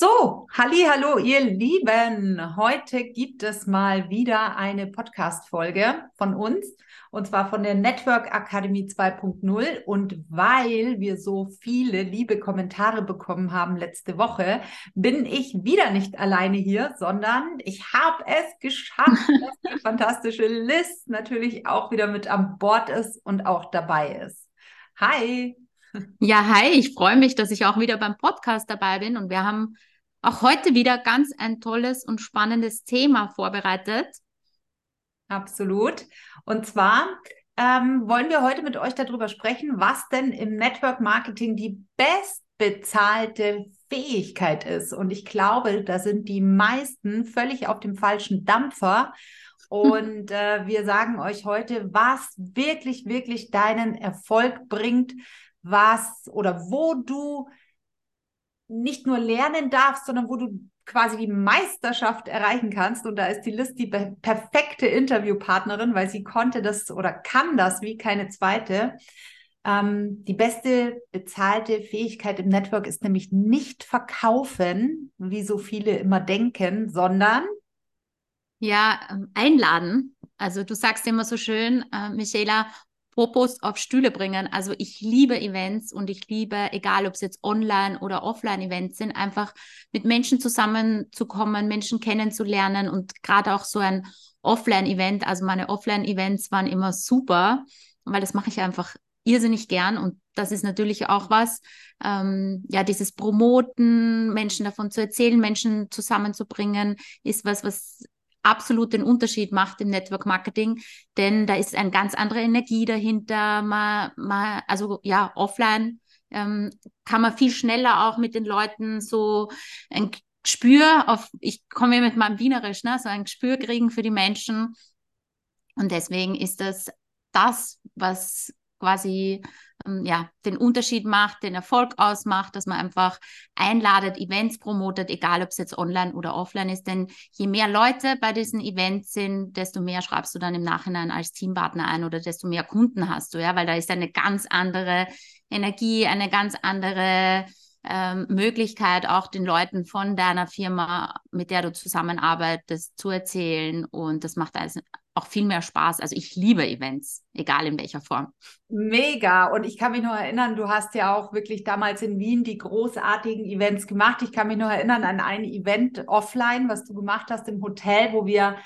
So, halli, hallo, ihr Lieben. Heute gibt es mal wieder eine Podcast-Folge von uns und zwar von der Network Akademie 2.0. Und weil wir so viele liebe Kommentare bekommen haben letzte Woche, bin ich wieder nicht alleine hier, sondern ich habe es geschafft, dass die fantastische Liz natürlich auch wieder mit an Bord ist und auch dabei ist. Hi. Ja, hi, ich freue mich, dass ich auch wieder beim Podcast dabei bin und wir haben auch heute wieder ganz ein tolles und spannendes Thema vorbereitet. Absolut. Und zwar ähm, wollen wir heute mit euch darüber sprechen, was denn im Network Marketing die bestbezahlte Fähigkeit ist. Und ich glaube, da sind die meisten völlig auf dem falschen Dampfer. Und äh, wir sagen euch heute, was wirklich, wirklich deinen Erfolg bringt, was oder wo du nicht nur lernen darfst, sondern wo du quasi die Meisterschaft erreichen kannst. Und da ist die List die perfekte Interviewpartnerin, weil sie konnte das oder kann das wie keine zweite. Ähm, die beste bezahlte Fähigkeit im Network ist nämlich nicht verkaufen, wie so viele immer denken, sondern ja, ähm, einladen. Also du sagst immer so schön, äh, Michaela, Propos auf Stühle bringen. Also ich liebe Events und ich liebe, egal ob es jetzt online oder offline Events sind, einfach mit Menschen zusammenzukommen, Menschen kennenzulernen und gerade auch so ein Offline-Event. Also meine Offline-Events waren immer super, weil das mache ich einfach irrsinnig gern und das ist natürlich auch was, ähm, ja, dieses Promoten, Menschen davon zu erzählen, Menschen zusammenzubringen, ist was, was absolut den Unterschied macht im Network Marketing, denn da ist eine ganz andere Energie dahinter. Man, man, also ja, offline ähm, kann man viel schneller auch mit den Leuten so ein Gespür auf, ich komme mit meinem Wienerisch, ne, so ein Gespür kriegen für die Menschen. Und deswegen ist das das, was quasi ja, den Unterschied macht, den Erfolg ausmacht, dass man einfach einladet, Events promotet, egal ob es jetzt online oder offline ist. Denn je mehr Leute bei diesen Events sind, desto mehr schreibst du dann im Nachhinein als Teampartner ein oder desto mehr Kunden hast du, ja, weil da ist eine ganz andere Energie, eine ganz andere ähm, Möglichkeit, auch den Leuten von deiner Firma, mit der du zusammenarbeitest, zu erzählen. Und das macht also auch viel mehr Spaß. Also ich liebe Events, egal in welcher Form. Mega. Und ich kann mich noch erinnern, du hast ja auch wirklich damals in Wien die großartigen Events gemacht. Ich kann mich noch erinnern an ein Event offline, was du gemacht hast im Hotel, wo wir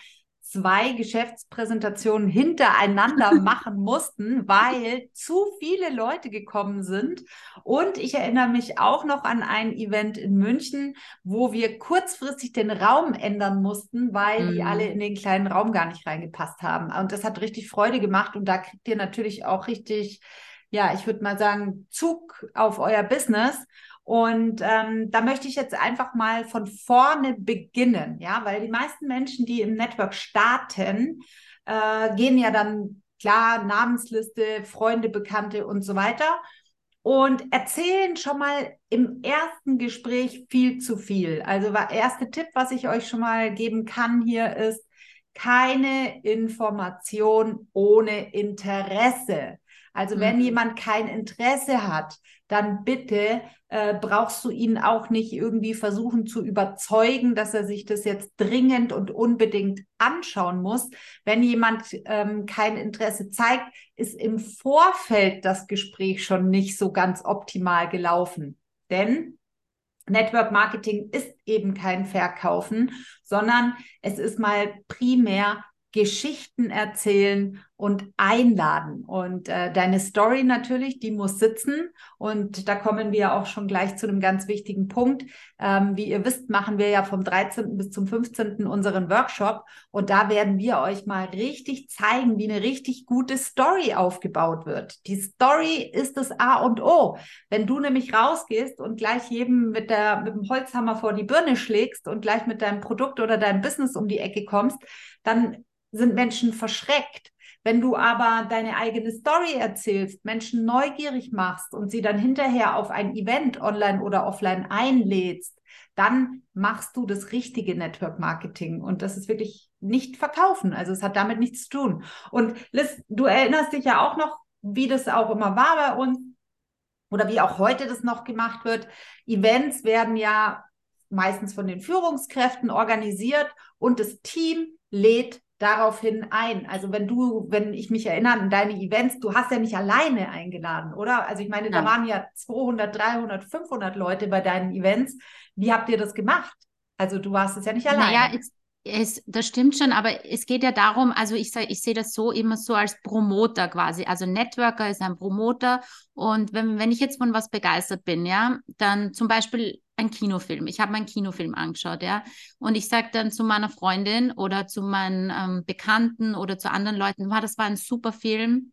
zwei Geschäftspräsentationen hintereinander machen mussten, weil zu viele Leute gekommen sind. Und ich erinnere mich auch noch an ein Event in München, wo wir kurzfristig den Raum ändern mussten, weil mhm. die alle in den kleinen Raum gar nicht reingepasst haben. Und das hat richtig Freude gemacht. Und da kriegt ihr natürlich auch richtig, ja, ich würde mal sagen, Zug auf euer Business. Und ähm, da möchte ich jetzt einfach mal von vorne beginnen, ja, weil die meisten Menschen, die im Network starten, äh, gehen ja dann klar Namensliste, Freunde, Bekannte und so weiter und erzählen schon mal im ersten Gespräch viel zu viel. Also der erste Tipp, was ich euch schon mal geben kann hier ist, keine Information ohne Interesse. Also wenn mhm. jemand kein Interesse hat, dann bitte äh, brauchst du ihn auch nicht irgendwie versuchen zu überzeugen, dass er sich das jetzt dringend und unbedingt anschauen muss. Wenn jemand ähm, kein Interesse zeigt, ist im Vorfeld das Gespräch schon nicht so ganz optimal gelaufen. Denn Network Marketing ist eben kein Verkaufen, sondern es ist mal primär Geschichten erzählen und einladen. Und äh, deine Story natürlich, die muss sitzen. Und da kommen wir auch schon gleich zu einem ganz wichtigen Punkt. Ähm, wie ihr wisst, machen wir ja vom 13. bis zum 15. unseren Workshop. Und da werden wir euch mal richtig zeigen, wie eine richtig gute Story aufgebaut wird. Die Story ist das A und O. Wenn du nämlich rausgehst und gleich jedem mit, der, mit dem Holzhammer vor die Birne schlägst und gleich mit deinem Produkt oder deinem Business um die Ecke kommst, dann sind Menschen verschreckt. Wenn du aber deine eigene Story erzählst, Menschen neugierig machst und sie dann hinterher auf ein Event online oder offline einlädst, dann machst du das richtige Network Marketing. Und das ist wirklich nicht verkaufen. Also es hat damit nichts zu tun. Und Liz, du erinnerst dich ja auch noch, wie das auch immer war bei uns oder wie auch heute das noch gemacht wird. Events werden ja meistens von den Führungskräften organisiert und das Team lädt daraufhin ein. Also wenn du, wenn ich mich erinnere an deine Events, du hast ja nicht alleine eingeladen, oder? Also ich meine, Nein. da waren ja 200, 300, 500 Leute bei deinen Events. Wie habt ihr das gemacht? Also du warst es ja nicht alleine. Naja, es, es, das stimmt schon, aber es geht ja darum, also ich, ich sehe das so immer so als Promoter quasi. Also Networker ist ein Promoter und wenn, wenn ich jetzt von was begeistert bin, ja, dann zum Beispiel ein Kinofilm. Ich habe meinen Kinofilm angeschaut, ja, und ich sage dann zu meiner Freundin oder zu meinen ähm, Bekannten oder zu anderen Leuten, wow, das war ein super Film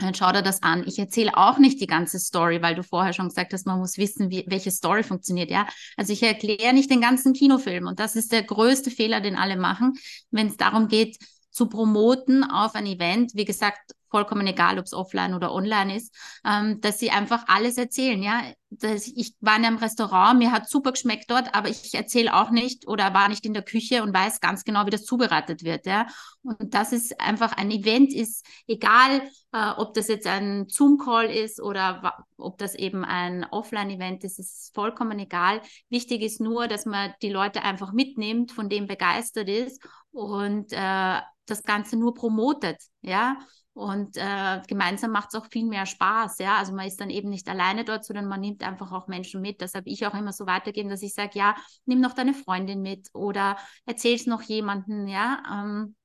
dann schau dir das an. Ich erzähle auch nicht die ganze Story, weil du vorher schon gesagt hast, man muss wissen, wie, welche Story funktioniert. Ja, also ich erkläre nicht den ganzen Kinofilm und das ist der größte Fehler, den alle machen, wenn es darum geht, zu promoten auf ein Event. Wie gesagt, vollkommen egal, ob es offline oder online ist, ähm, dass sie einfach alles erzählen. Ja, dass ich war in einem Restaurant, mir hat super geschmeckt dort, aber ich erzähle auch nicht oder war nicht in der Küche und weiß ganz genau, wie das zubereitet wird. Ja, und das ist einfach ein Event, ist egal, äh, ob das jetzt ein Zoom-Call ist oder ob das eben ein Offline-Event ist, ist vollkommen egal. Wichtig ist nur, dass man die Leute einfach mitnimmt, von dem begeistert ist und äh, das Ganze nur promotet. Ja, und äh, gemeinsam macht es auch viel mehr Spaß, ja. Also man ist dann eben nicht alleine dort, sondern man nimmt einfach auch Menschen mit. Deshalb ich auch immer so weitergehen, dass ich sage, ja, nimm noch deine Freundin mit oder erzähl es noch jemanden, ja. Ähm,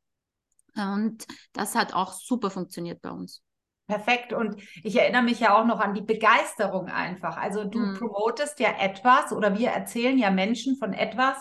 und das hat auch super funktioniert bei uns. Perfekt. Und ich erinnere mich ja auch noch an die Begeisterung einfach. Also du hm. promotest ja etwas oder wir erzählen ja Menschen von etwas,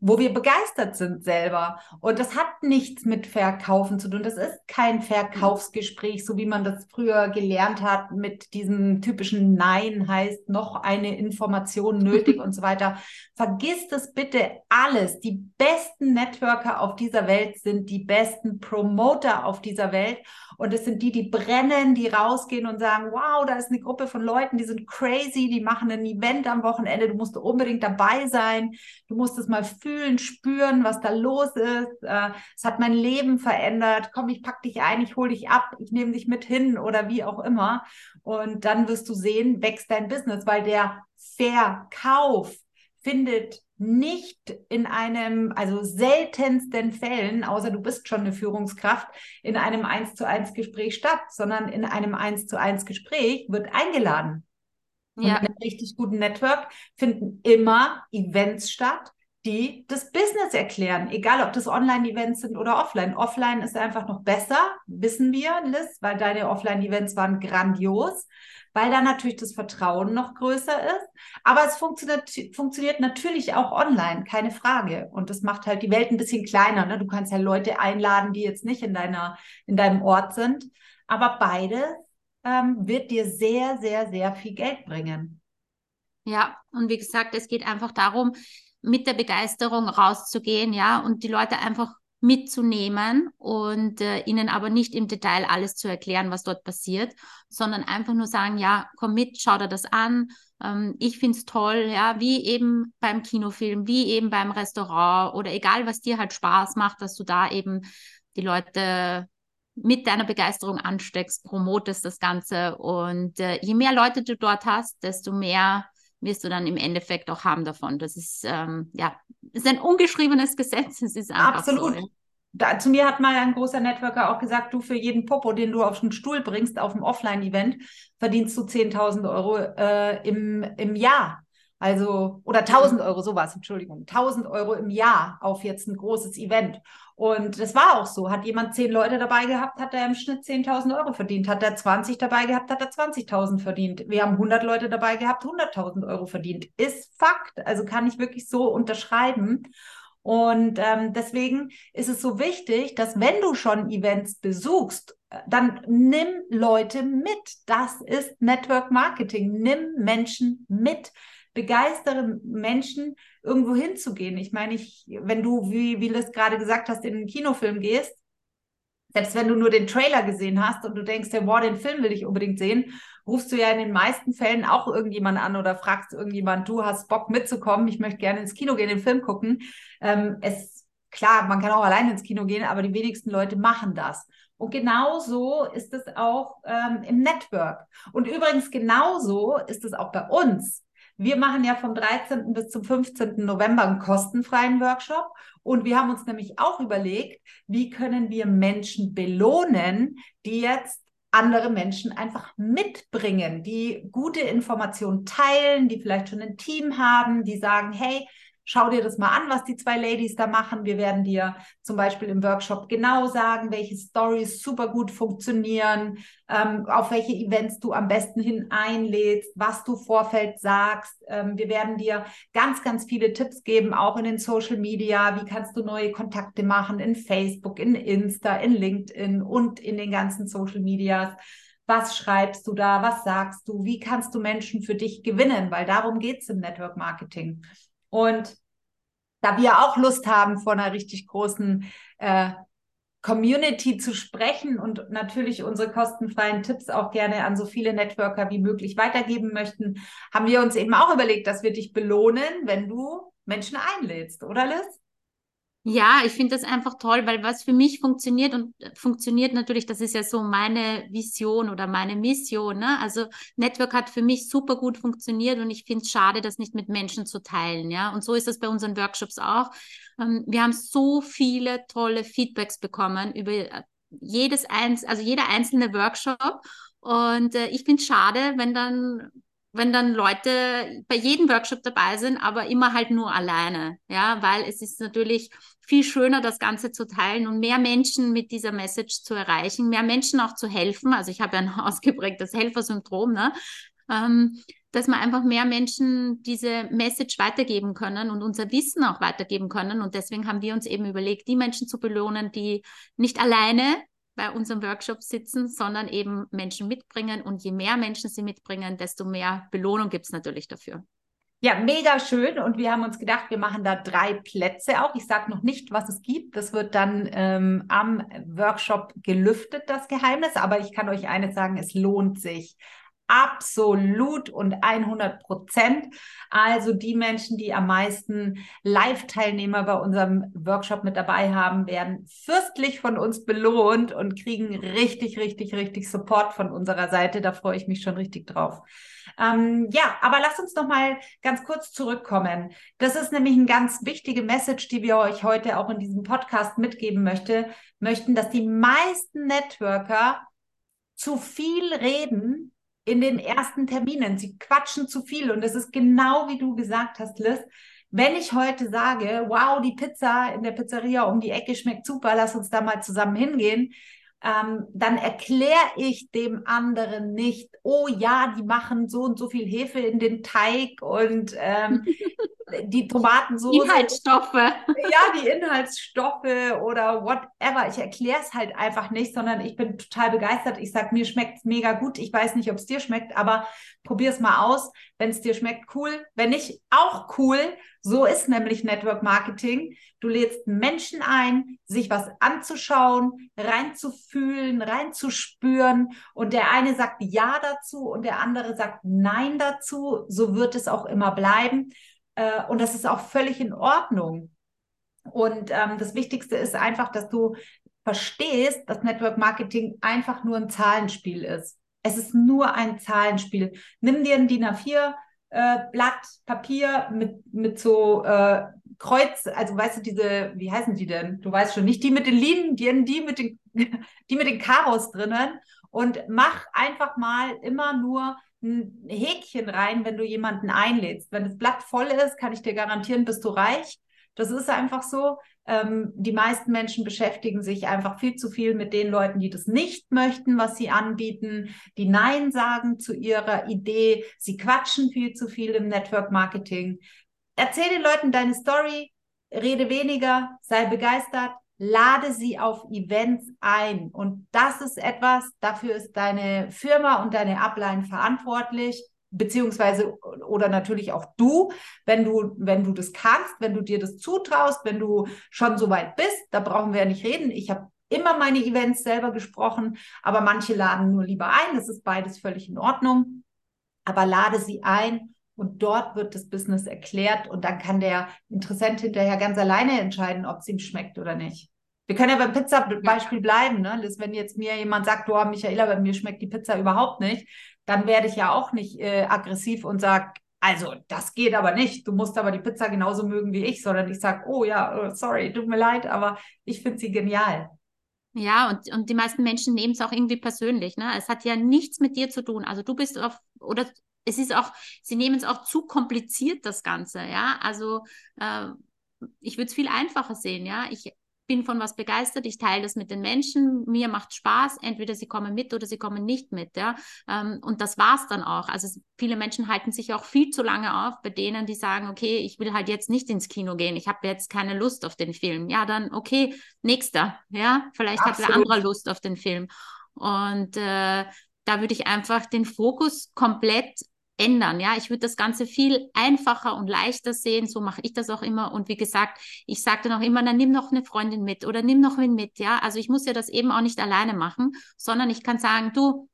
wo wir begeistert sind selber. Und das hat nichts mit Verkaufen zu tun. Das ist kein Verkaufsgespräch, so wie man das früher gelernt hat mit diesem typischen Nein heißt noch eine Information nötig und so weiter. Vergiss das bitte alles. Die besten Networker auf dieser Welt sind die besten Promoter auf dieser Welt. Und es sind die, die brennen, die rausgehen und sagen, wow, da ist eine Gruppe von Leuten, die sind crazy, die machen ein Event am Wochenende, du musst unbedingt dabei sein, du musst es mal fühlen, spüren, was da los ist. Äh, es hat mein Leben verändert. Komm, ich pack dich ein, ich hole dich ab, ich nehme dich mit hin oder wie auch immer. Und dann wirst du sehen, wächst dein Business, weil der Verkauf findet nicht in einem, also seltensten Fällen, außer du bist schon eine Führungskraft, in einem eins zu eins Gespräch statt, sondern in einem eins zu eins Gespräch wird eingeladen. Ja. Und in einem richtig guten Network finden immer Events statt, die das Business erklären, egal ob das Online-Events sind oder offline. Offline ist einfach noch besser, wissen wir, Liz, weil deine Offline-Events waren grandios weil da natürlich das Vertrauen noch größer ist. Aber es funktioniert, funktioniert natürlich auch online, keine Frage. Und das macht halt die Welt ein bisschen kleiner. Ne? Du kannst ja Leute einladen, die jetzt nicht in, deiner, in deinem Ort sind. Aber beides ähm, wird dir sehr, sehr, sehr viel Geld bringen. Ja, und wie gesagt, es geht einfach darum, mit der Begeisterung rauszugehen, ja, und die Leute einfach mitzunehmen und äh, ihnen aber nicht im Detail alles zu erklären, was dort passiert, sondern einfach nur sagen, ja, komm mit, schau dir das an. Ähm, ich finde es toll, ja, wie eben beim Kinofilm, wie eben beim Restaurant oder egal, was dir halt Spaß macht, dass du da eben die Leute mit deiner Begeisterung ansteckst, promotest das Ganze und äh, je mehr Leute du dort hast, desto mehr wirst du dann im Endeffekt auch haben davon. Das ist ähm, ja ist ein ungeschriebenes Gesetz. Es ist einfach Absolut. So. Da, zu mir hat mal ein großer Networker auch gesagt, du für jeden Popo, den du auf den Stuhl bringst auf dem Offline-Event, verdienst du 10.000 Euro äh, im, im Jahr. Also, oder 1000 Euro, sowas, Entschuldigung, 1000 Euro im Jahr auf jetzt ein großes Event. Und das war auch so. Hat jemand zehn Leute dabei gehabt, hat er im Schnitt 10.000 Euro verdient. Hat er 20 dabei gehabt, hat er 20.000 verdient. Wir haben 100 Leute dabei gehabt, 100.000 Euro verdient. Ist Fakt. Also kann ich wirklich so unterschreiben. Und ähm, deswegen ist es so wichtig, dass wenn du schon Events besuchst, dann nimm Leute mit. Das ist Network Marketing. Nimm Menschen mit begeistere Menschen, irgendwo hinzugehen. Ich meine, ich, wenn du, wie, wie Liz gerade gesagt hast, in einen Kinofilm gehst, selbst wenn du nur den Trailer gesehen hast und du denkst, ja, boah, den Film will ich unbedingt sehen, rufst du ja in den meisten Fällen auch irgendjemand an oder fragst irgendjemand, du hast Bock mitzukommen, ich möchte gerne ins Kino gehen, den Film gucken. Ähm, es, klar, man kann auch alleine ins Kino gehen, aber die wenigsten Leute machen das. Und genauso ist es auch ähm, im Network. Und übrigens genauso ist es auch bei uns wir machen ja vom 13. bis zum 15. November einen kostenfreien Workshop. Und wir haben uns nämlich auch überlegt, wie können wir Menschen belohnen, die jetzt andere Menschen einfach mitbringen, die gute Informationen teilen, die vielleicht schon ein Team haben, die sagen, hey, Schau dir das mal an, was die zwei Ladies da machen. Wir werden dir zum Beispiel im Workshop genau sagen, welche Stories super gut funktionieren, ähm, auf welche Events du am besten hin einlädst, was du Vorfeld sagst. Ähm, wir werden dir ganz, ganz viele Tipps geben, auch in den Social Media. Wie kannst du neue Kontakte machen in Facebook, in Insta, in LinkedIn und in den ganzen Social Medias was schreibst du da, was sagst du, wie kannst du Menschen für dich gewinnen, weil darum geht es im Network Marketing. Und da wir auch Lust haben, vor einer richtig großen äh, Community zu sprechen und natürlich unsere kostenfreien Tipps auch gerne an so viele Networker wie möglich weitergeben möchten, haben wir uns eben auch überlegt, dass wir dich belohnen, wenn du Menschen einlädst, oder Liz? Ja, ich finde das einfach toll, weil was für mich funktioniert und äh, funktioniert natürlich, das ist ja so meine Vision oder meine Mission. Ne? Also Network hat für mich super gut funktioniert und ich finde es schade, das nicht mit Menschen zu teilen. Ja, und so ist es bei unseren Workshops auch. Ähm, wir haben so viele tolle Feedbacks bekommen über äh, jedes eins, also jeder einzelne Workshop. Und äh, ich finde es schade, wenn dann wenn dann Leute bei jedem Workshop dabei sind, aber immer halt nur alleine, ja, weil es ist natürlich viel schöner, das Ganze zu teilen und mehr Menschen mit dieser Message zu erreichen, mehr Menschen auch zu helfen. Also ich habe ja ein ausgeprägtes Helfersyndrom, ne? Ähm, dass wir einfach mehr Menschen diese Message weitergeben können und unser Wissen auch weitergeben können. Und deswegen haben wir uns eben überlegt, die Menschen zu belohnen, die nicht alleine bei unserem Workshop sitzen, sondern eben Menschen mitbringen. Und je mehr Menschen sie mitbringen, desto mehr Belohnung gibt es natürlich dafür. Ja, mega schön. Und wir haben uns gedacht, wir machen da drei Plätze auch. Ich sage noch nicht, was es gibt. Das wird dann ähm, am Workshop gelüftet, das Geheimnis. Aber ich kann euch eines sagen, es lohnt sich absolut und 100 Prozent. Also die Menschen, die am meisten Live-Teilnehmer bei unserem Workshop mit dabei haben, werden fürstlich von uns belohnt und kriegen richtig, richtig, richtig Support von unserer Seite. Da freue ich mich schon richtig drauf. Ähm, ja, aber lasst uns noch mal ganz kurz zurückkommen. Das ist nämlich eine ganz wichtige Message, die wir euch heute auch in diesem Podcast mitgeben möchte, möchten, dass die meisten Networker zu viel reden in den ersten Terminen. Sie quatschen zu viel und es ist genau wie du gesagt hast, Liz. Wenn ich heute sage, wow, die Pizza in der Pizzeria um die Ecke schmeckt super, lass uns da mal zusammen hingehen, ähm, dann erkläre ich dem anderen nicht, oh ja, die machen so und so viel Hefe in den Teig und ähm, die Tomatensoße. Inhaltsstoffe. Ja, die Inhaltsstoffe oder whatever. Ich erkläre es halt einfach nicht, sondern ich bin total begeistert. Ich sage, mir schmeckt es mega gut. Ich weiß nicht, ob es dir schmeckt, aber probier es mal aus. Wenn es dir schmeckt, cool. Wenn nicht, auch cool. So ist nämlich Network Marketing. Du lädst Menschen ein, sich was anzuschauen, reinzufühlen, reinzuspüren. Und der eine sagt Ja dazu und der andere sagt Nein dazu. So wird es auch immer bleiben. Äh, und das ist auch völlig in Ordnung. Und ähm, das Wichtigste ist einfach, dass du verstehst, dass Network Marketing einfach nur ein Zahlenspiel ist. Es ist nur ein Zahlenspiel. Nimm dir ein DIN A4 äh, Blatt Papier mit, mit so äh, Kreuz, also weißt du, diese, wie heißen die denn? Du weißt schon, nicht die mit den Linien, die, mit den, die mit den Karos drinnen und mach einfach mal immer nur ein Häkchen rein, wenn du jemanden einlädst. Wenn das Blatt voll ist, kann ich dir garantieren, bist du reich. Das ist einfach so. Ähm, die meisten Menschen beschäftigen sich einfach viel zu viel mit den Leuten, die das nicht möchten, was sie anbieten, die Nein sagen zu ihrer Idee. Sie quatschen viel zu viel im Network Marketing. Erzähl den Leuten deine Story, rede weniger, sei begeistert, lade sie auf Events ein. Und das ist etwas, dafür ist deine Firma und deine Upline verantwortlich, beziehungsweise oder natürlich auch du, wenn du, wenn du das kannst, wenn du dir das zutraust, wenn du schon so weit bist, da brauchen wir ja nicht reden. Ich habe immer meine Events selber gesprochen, aber manche laden nur lieber ein. Das ist beides völlig in Ordnung. Aber lade sie ein und dort wird das Business erklärt und dann kann der Interessent hinterher ganz alleine entscheiden, ob es ihm schmeckt oder nicht. Wir können ja beim Pizza-Beispiel bleiben. Ne? Wenn jetzt mir jemand sagt, du, Michaela, bei mir schmeckt die Pizza überhaupt nicht, dann werde ich ja auch nicht äh, aggressiv und sage, also das geht aber nicht. Du musst aber die Pizza genauso mögen wie ich, sondern ich sage, oh ja, oh, sorry, tut mir leid, aber ich finde sie genial. Ja, und, und die meisten Menschen nehmen es auch irgendwie persönlich. Ne? Es hat ja nichts mit dir zu tun. Also du bist auf, oder es ist auch, sie nehmen es auch zu kompliziert, das Ganze. Ja, also äh, ich würde es viel einfacher sehen. Ja, ich bin von was begeistert, ich teile das mit den Menschen, mir macht Spaß, entweder sie kommen mit oder sie kommen nicht mit, ja. Ähm, und das war es dann auch. Also viele Menschen halten sich auch viel zu lange auf, bei denen, die sagen, okay, ich will halt jetzt nicht ins Kino gehen, ich habe jetzt keine Lust auf den Film. Ja, dann okay, nächster, ja, vielleicht Absolut. hat der andere Lust auf den Film. Und äh, da würde ich einfach den Fokus komplett ändern. Ja, ich würde das Ganze viel einfacher und leichter sehen. So mache ich das auch immer. Und wie gesagt, ich sage dann auch immer, dann nimm noch eine Freundin mit oder nimm noch wen mit. Ja, also ich muss ja das eben auch nicht alleine machen, sondern ich kann sagen, du,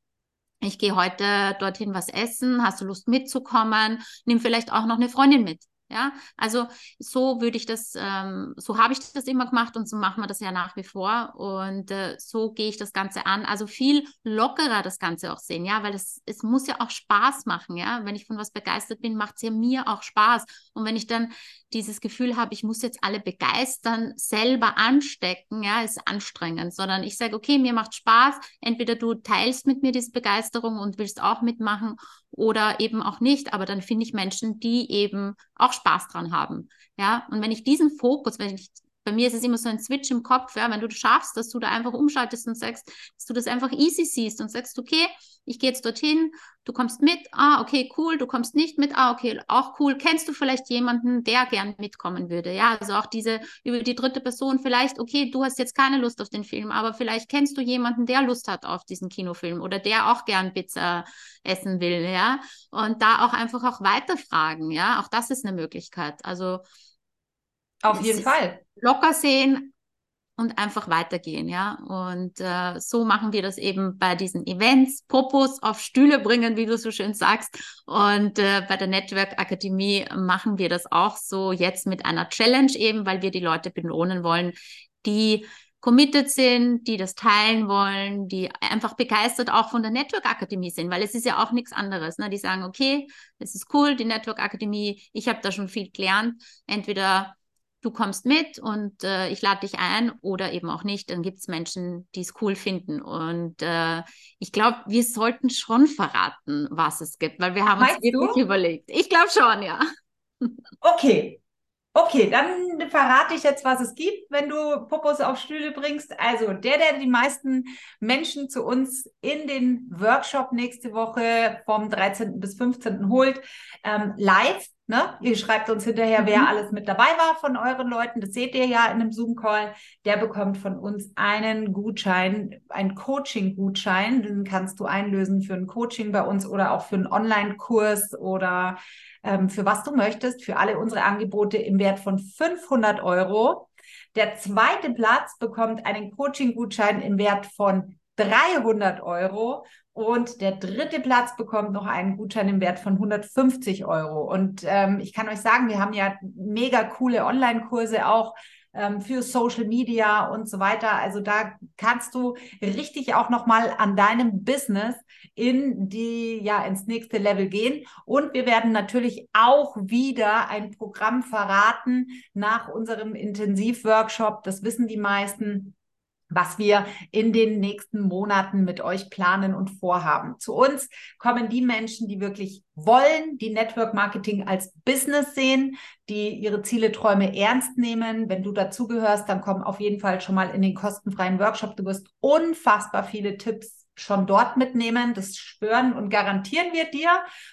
ich gehe heute dorthin was essen, hast du Lust mitzukommen? Nimm vielleicht auch noch eine Freundin mit. Ja, also so würde ich das, ähm, so habe ich das immer gemacht und so machen wir das ja nach wie vor. Und äh, so gehe ich das Ganze an. Also viel lockerer das Ganze auch sehen, ja, weil es, es muss ja auch Spaß machen, ja. Wenn ich von was begeistert bin, macht es ja mir auch Spaß. Und wenn ich dann dieses Gefühl habe, ich muss jetzt alle begeistern, selber anstecken, ja, ist anstrengend, sondern ich sage, okay, mir macht Spaß. Entweder du teilst mit mir diese Begeisterung und willst auch mitmachen oder eben auch nicht. Aber dann finde ich Menschen, die eben auch Spaß dran haben. Ja, und wenn ich diesen Fokus, wenn ich bei mir ist es immer so ein Switch im Kopf, ja, wenn du das schaffst, dass du da einfach umschaltest und sagst, dass du das einfach easy siehst und sagst, okay, ich gehe jetzt dorthin, du kommst mit, ah, okay, cool, du kommst nicht mit, ah, okay, auch cool. Kennst du vielleicht jemanden, der gern mitkommen würde? Ja, also auch diese über die dritte Person, vielleicht, okay, du hast jetzt keine Lust auf den Film, aber vielleicht kennst du jemanden, der Lust hat auf diesen Kinofilm oder der auch gern Pizza essen will, ja. Und da auch einfach auch weiterfragen, ja, auch das ist eine Möglichkeit. Also auf jeden Fall. Locker sehen und einfach weitergehen, ja. Und äh, so machen wir das eben bei diesen Events, Popos auf Stühle bringen, wie du so schön sagst. Und äh, bei der Network Akademie machen wir das auch so jetzt mit einer Challenge eben, weil wir die Leute belohnen wollen, die committed sind, die das teilen wollen, die einfach begeistert auch von der Network Akademie sind, weil es ist ja auch nichts anderes. Ne? Die sagen, okay, es ist cool, die Network Akademie, ich habe da schon viel gelernt. Entweder du kommst mit und äh, ich lade dich ein oder eben auch nicht. Dann gibt es Menschen, die es cool finden. Und äh, ich glaube, wir sollten schon verraten, was es gibt, weil wir haben Meinst uns wirklich du? überlegt. Ich glaube schon, ja. Okay. Okay, dann verrate ich jetzt, was es gibt, wenn du Popos auf Stühle bringst. Also der, der die meisten Menschen zu uns in den Workshop nächste Woche vom 13. bis 15. holt, ähm, live Ne? Ihr schreibt uns hinterher, mhm. wer alles mit dabei war von euren Leuten. Das seht ihr ja in einem Zoom-Call. Der bekommt von uns einen Gutschein, einen Coaching-Gutschein. Den kannst du einlösen für ein Coaching bei uns oder auch für einen Online-Kurs oder ähm, für was du möchtest, für alle unsere Angebote im Wert von 500 Euro. Der zweite Platz bekommt einen Coaching-Gutschein im Wert von 300 Euro und der dritte Platz bekommt noch einen Gutschein im Wert von 150 Euro. Und ähm, ich kann euch sagen, wir haben ja mega coole Online-Kurse auch ähm, für Social Media und so weiter. Also da kannst du richtig auch nochmal an deinem Business in die, ja, ins nächste Level gehen. Und wir werden natürlich auch wieder ein Programm verraten nach unserem Intensivworkshop. Das wissen die meisten was wir in den nächsten Monaten mit euch planen und vorhaben. Zu uns kommen die Menschen, die wirklich wollen, die Network Marketing als Business sehen, die ihre Ziele, Träume ernst nehmen. Wenn du dazugehörst, dann komm auf jeden Fall schon mal in den kostenfreien Workshop. Du wirst unfassbar viele Tipps schon dort mitnehmen. Das schwören und garantieren wir dir.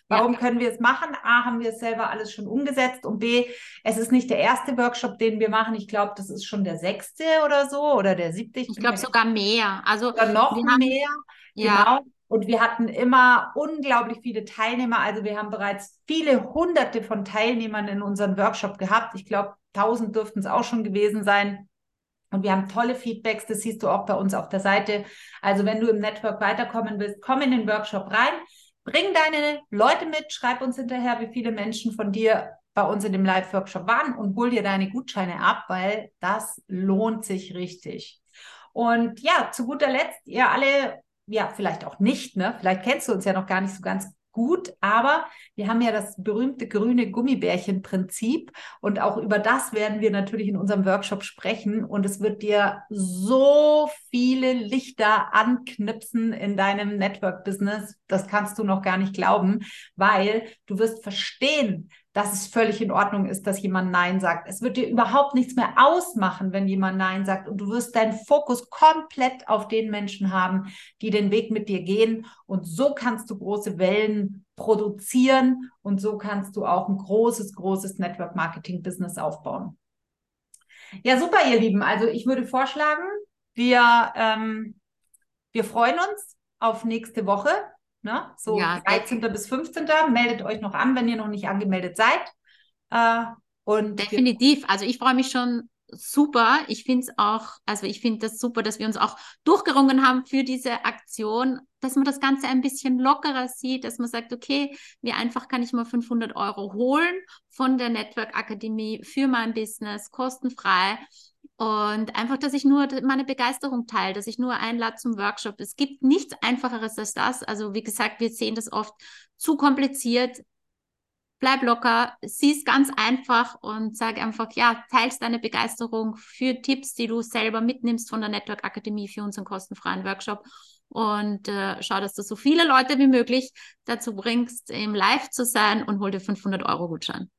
Warum ja. können wir es machen? A, haben wir es selber alles schon umgesetzt und B, es ist nicht der erste Workshop, den wir machen. Ich glaube, das ist schon der sechste oder so oder der siebte. Ich, ich glaube sogar mehr. Also sogar noch haben, mehr. Ja. Genau. Und wir hatten immer unglaublich viele Teilnehmer. Also wir haben bereits viele hunderte von Teilnehmern in unserem Workshop gehabt. Ich glaube, tausend dürften es auch schon gewesen sein. Und wir haben tolle Feedbacks, das siehst du auch bei uns auf der Seite. Also wenn du im Network weiterkommen willst, komm in den Workshop rein, bring deine Leute mit, schreib uns hinterher, wie viele Menschen von dir bei uns in dem Live-Workshop waren und hol dir deine Gutscheine ab, weil das lohnt sich richtig. Und ja, zu guter Letzt, ihr alle, ja, vielleicht auch nicht, ne? Vielleicht kennst du uns ja noch gar nicht so ganz gut, aber wir haben ja das berühmte grüne Gummibärchen-Prinzip und auch über das werden wir natürlich in unserem Workshop sprechen und es wird dir so viele Lichter anknipsen in deinem Network-Business, das kannst du noch gar nicht glauben, weil du wirst verstehen, dass es völlig in Ordnung ist, dass jemand Nein sagt. Es wird dir überhaupt nichts mehr ausmachen, wenn jemand Nein sagt. Und du wirst deinen Fokus komplett auf den Menschen haben, die den Weg mit dir gehen. Und so kannst du große Wellen produzieren und so kannst du auch ein großes, großes Network Marketing Business aufbauen. Ja, super, ihr Lieben. Also ich würde vorschlagen, wir, ähm, wir freuen uns auf nächste Woche. Ne? So ja, 13. bis 15. Meldet euch noch an, wenn ihr noch nicht angemeldet seid. Äh, und Definitiv. Also ich freue mich schon super. Ich finde es auch, also ich finde das super, dass wir uns auch durchgerungen haben für diese Aktion, dass man das Ganze ein bisschen lockerer sieht, dass man sagt, okay, wie einfach kann ich mal 500 Euro holen von der Network Akademie für mein Business, kostenfrei. Und einfach, dass ich nur meine Begeisterung teile, dass ich nur einlade zum Workshop. Es gibt nichts Einfacheres als das. Also wie gesagt, wir sehen das oft zu kompliziert. Bleib locker, sieh es ganz einfach und sag einfach, ja, teilst deine Begeisterung für Tipps, die du selber mitnimmst von der Network Akademie für unseren kostenfreien Workshop und äh, schau, dass du so viele Leute wie möglich dazu bringst, im Live zu sein und hol dir 500 Euro Gutschein.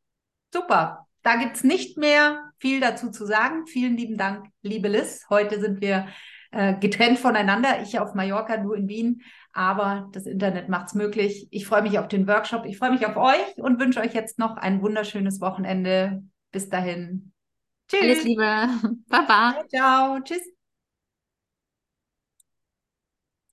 Super. Da gibt es nicht mehr viel dazu zu sagen. Vielen lieben Dank, liebe Liz. Heute sind wir äh, getrennt voneinander. Ich auf Mallorca, du in Wien. Aber das Internet macht es möglich. Ich freue mich auf den Workshop. Ich freue mich auf euch und wünsche euch jetzt noch ein wunderschönes Wochenende. Bis dahin. Tschüss. Alles Liebe. Baba. Ciao. ciao. Tschüss.